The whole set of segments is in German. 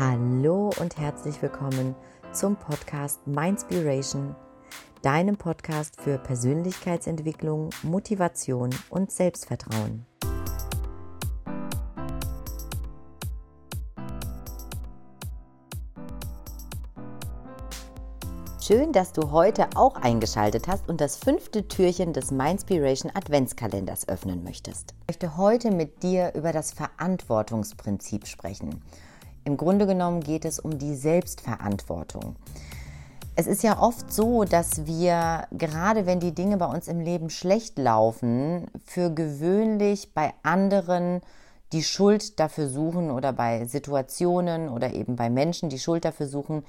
Hallo und herzlich willkommen zum Podcast Mindspiration, deinem Podcast für Persönlichkeitsentwicklung, Motivation und Selbstvertrauen. Schön, dass du heute auch eingeschaltet hast und das fünfte Türchen des Mindspiration Adventskalenders öffnen möchtest. Ich möchte heute mit dir über das Verantwortungsprinzip sprechen. Im Grunde genommen geht es um die Selbstverantwortung. Es ist ja oft so, dass wir, gerade wenn die Dinge bei uns im Leben schlecht laufen, für gewöhnlich bei anderen die Schuld dafür suchen oder bei Situationen oder eben bei Menschen die Schuld dafür suchen,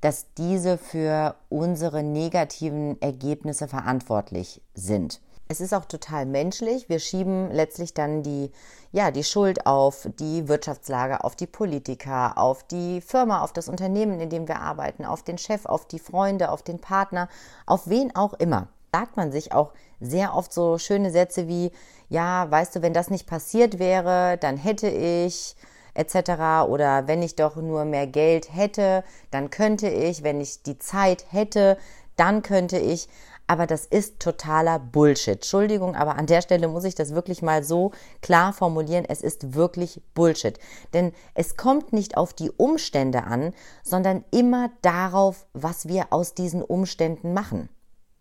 dass diese für unsere negativen Ergebnisse verantwortlich sind. Es ist auch total menschlich. Wir schieben letztlich dann die, ja, die Schuld auf die Wirtschaftslage, auf die Politiker, auf die Firma, auf das Unternehmen, in dem wir arbeiten, auf den Chef, auf die Freunde, auf den Partner, auf wen auch immer. Sagt man sich auch sehr oft so schöne Sätze wie, ja, weißt du, wenn das nicht passiert wäre, dann hätte ich etc. Oder wenn ich doch nur mehr Geld hätte, dann könnte ich, wenn ich die Zeit hätte, dann könnte ich. Aber das ist totaler Bullshit. Entschuldigung, aber an der Stelle muss ich das wirklich mal so klar formulieren. Es ist wirklich Bullshit. Denn es kommt nicht auf die Umstände an, sondern immer darauf, was wir aus diesen Umständen machen.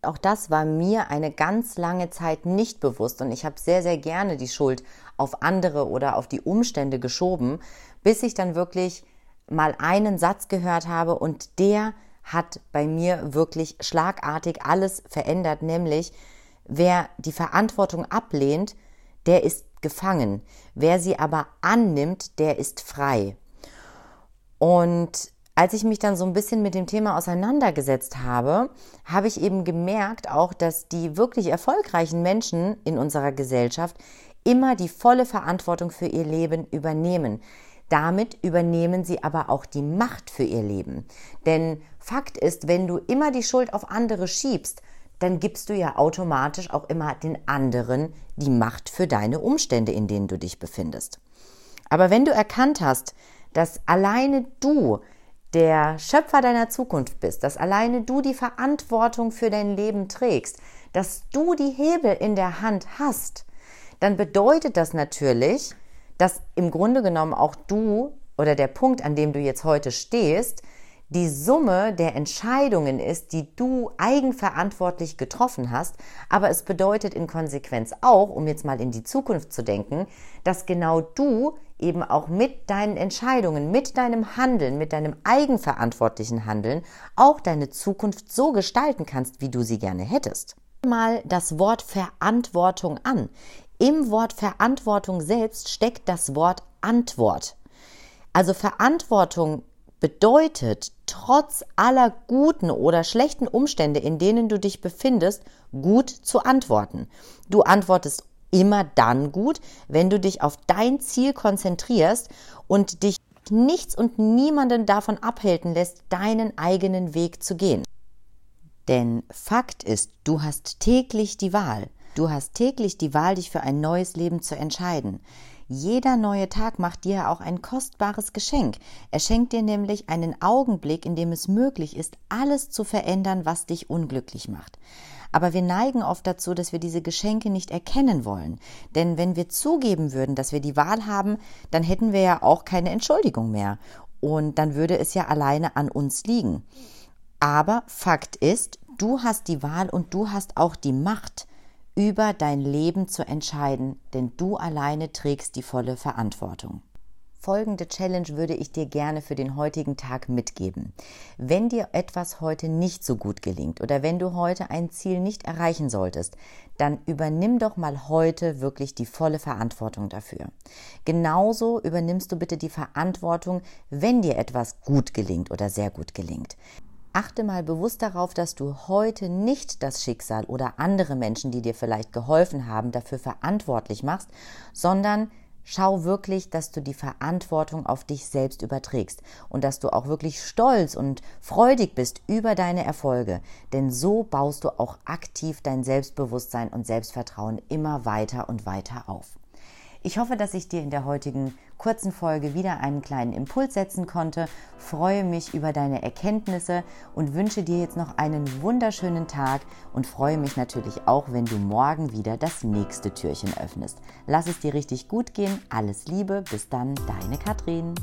Auch das war mir eine ganz lange Zeit nicht bewusst und ich habe sehr, sehr gerne die Schuld auf andere oder auf die Umstände geschoben, bis ich dann wirklich mal einen Satz gehört habe und der hat bei mir wirklich schlagartig alles verändert, nämlich wer die Verantwortung ablehnt, der ist gefangen. Wer sie aber annimmt, der ist frei. Und als ich mich dann so ein bisschen mit dem Thema auseinandergesetzt habe, habe ich eben gemerkt auch, dass die wirklich erfolgreichen Menschen in unserer Gesellschaft immer die volle Verantwortung für ihr Leben übernehmen. Damit übernehmen sie aber auch die Macht für ihr Leben. Denn Fakt ist, wenn du immer die Schuld auf andere schiebst, dann gibst du ja automatisch auch immer den anderen die Macht für deine Umstände, in denen du dich befindest. Aber wenn du erkannt hast, dass alleine du der Schöpfer deiner Zukunft bist, dass alleine du die Verantwortung für dein Leben trägst, dass du die Hebel in der Hand hast, dann bedeutet das natürlich, dass im Grunde genommen auch du oder der Punkt, an dem du jetzt heute stehst, die Summe der Entscheidungen ist, die du eigenverantwortlich getroffen hast. Aber es bedeutet in Konsequenz auch, um jetzt mal in die Zukunft zu denken, dass genau du eben auch mit deinen Entscheidungen, mit deinem Handeln, mit deinem eigenverantwortlichen Handeln auch deine Zukunft so gestalten kannst, wie du sie gerne hättest. Mal das Wort Verantwortung an. Im Wort Verantwortung selbst steckt das Wort Antwort. Also Verantwortung bedeutet, trotz aller guten oder schlechten Umstände, in denen du dich befindest, gut zu antworten. Du antwortest immer dann gut, wenn du dich auf dein Ziel konzentrierst und dich nichts und niemanden davon abhalten lässt, deinen eigenen Weg zu gehen. Denn Fakt ist, du hast täglich die Wahl. Du hast täglich die Wahl, dich für ein neues Leben zu entscheiden. Jeder neue Tag macht dir auch ein kostbares Geschenk. Er schenkt dir nämlich einen Augenblick, in dem es möglich ist, alles zu verändern, was dich unglücklich macht. Aber wir neigen oft dazu, dass wir diese Geschenke nicht erkennen wollen. Denn wenn wir zugeben würden, dass wir die Wahl haben, dann hätten wir ja auch keine Entschuldigung mehr. Und dann würde es ja alleine an uns liegen. Aber Fakt ist, du hast die Wahl und du hast auch die Macht über dein Leben zu entscheiden, denn du alleine trägst die volle Verantwortung. Folgende Challenge würde ich dir gerne für den heutigen Tag mitgeben. Wenn dir etwas heute nicht so gut gelingt oder wenn du heute ein Ziel nicht erreichen solltest, dann übernimm doch mal heute wirklich die volle Verantwortung dafür. Genauso übernimmst du bitte die Verantwortung, wenn dir etwas gut gelingt oder sehr gut gelingt. Achte mal bewusst darauf, dass du heute nicht das Schicksal oder andere Menschen, die dir vielleicht geholfen haben, dafür verantwortlich machst, sondern Schau wirklich, dass du die Verantwortung auf dich selbst überträgst und dass du auch wirklich stolz und freudig bist über deine Erfolge, denn so baust du auch aktiv dein Selbstbewusstsein und Selbstvertrauen immer weiter und weiter auf. Ich hoffe, dass ich dir in der heutigen kurzen Folge wieder einen kleinen Impuls setzen konnte, freue mich über deine Erkenntnisse und wünsche dir jetzt noch einen wunderschönen Tag und freue mich natürlich auch, wenn du morgen wieder das nächste Türchen öffnest. Lass es dir richtig gut gehen, alles Liebe, bis dann, deine Katrin.